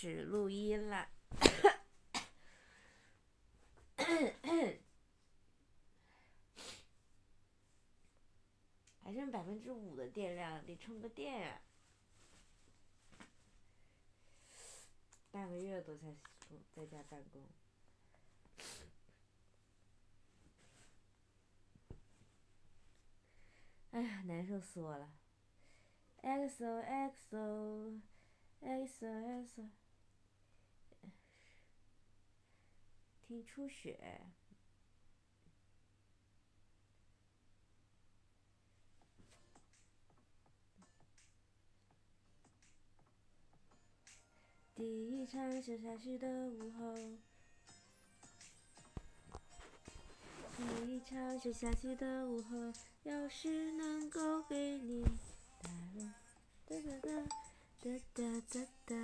始录音了，还剩百分之五的电量，得充个电呀。半个月都在在家办公，哎呀，难受死我了。XO XO XO XO，听初雪。第一场下下雪的午后，第一场下下雪的午后，要是能够给你哒哒哒哒哒哒哒。